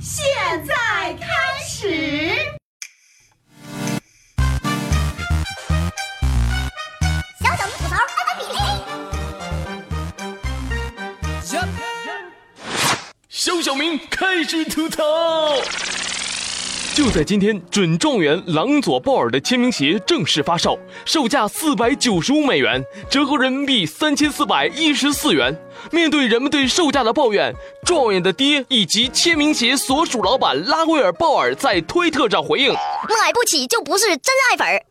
现在开始。小小明吐槽安安比例。小小明开始吐槽。就在今天，准状元朗佐鲍尔的签名鞋正式发售，售价四百九十五美元，折合人民币三千四百一十四元。面对人们对售价的抱怨，状元的爹以及签名鞋所属老板拉威尔·鲍尔在推特上回应：“买不起就不是真爱粉儿。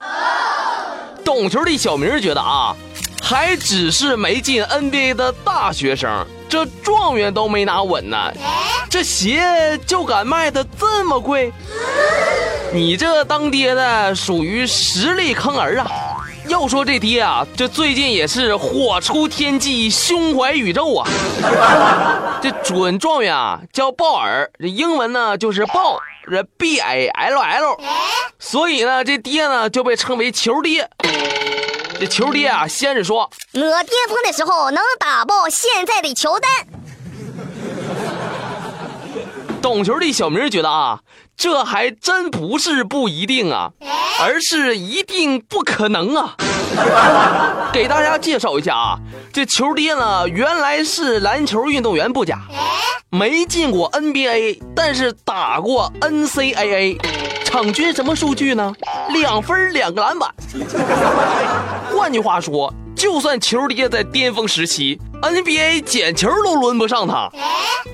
”懂球的小明觉得啊，还只是没进 NBA 的大学生，这状元都没拿稳呢，这鞋就敢卖的这么贵？你这当爹的属于实力坑儿啊！要说这爹啊，这最近也是火出天际，胸怀宇宙啊！这准状元啊叫鲍尔，这英文呢就是鲍，这 B A L L，所以呢这爹呢就被称为球爹。这球爹啊，先是说我巅峰的时候能打爆现在的乔丹。懂球的小明觉得啊，这还真不是不一定啊，而是一定不可能啊。给大家介绍一下啊，这球爹呢原来是篮球运动员不假，没进过 NBA，但是打过 NCAA，场均什么数据呢？两分两个篮板。换句话说，就算球爹在巅峰时期，NBA 捡球都轮不上他。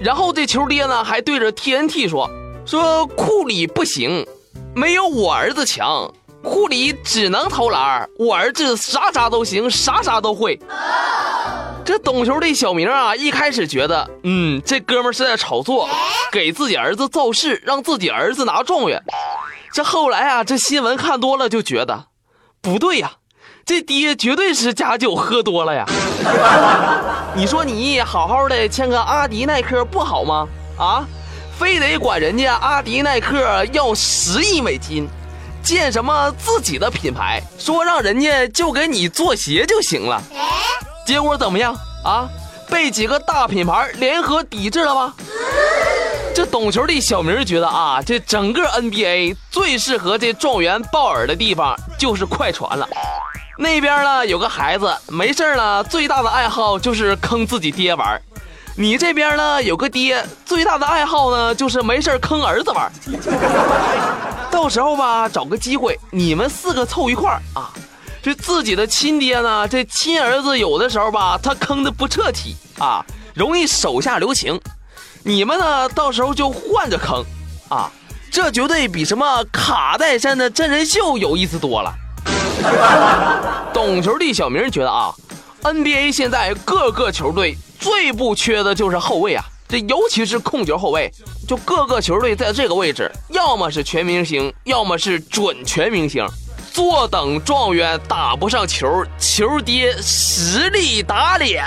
然后这球爹呢还对着 TNT 说：“说库里不行，没有我儿子强。库里只能投篮，我儿子啥啥都行，啥啥都会。”这懂球的小明啊，一开始觉得，嗯，这哥们是在炒作，给自己儿子造势，让自己儿子拿状元。这后来啊，这新闻看多了就觉得，不对呀，这爹绝对是假酒喝多了呀。你说你好好的签个阿迪耐克不好吗？啊，非得管人家阿迪耐克要十亿美金，建什么自己的品牌，说让人家就给你做鞋就行了。结果怎么样啊？被几个大品牌联合抵制了吧？这懂球的小明觉得啊，这整个 NBA 最适合这状元鲍尔的地方就是快船了。那边呢有个孩子没事呢，最大的爱好就是坑自己爹玩。你这边呢有个爹，最大的爱好呢就是没事坑儿子玩。到时候吧，找个机会，你们四个凑一块儿啊。这自己的亲爹呢，这亲儿子有的时候吧，他坑的不彻底啊，容易手下留情。你们呢，到时候就换着坑，啊，这绝对比什么卡戴珊的真人秀有意思多了。懂球的小明觉得啊，NBA 现在各个球队最不缺的就是后卫啊，这尤其是控球后卫，就各个球队在这个位置，要么是全明星，要么是准全明星。坐等状元打不上球，球爹实力打脸。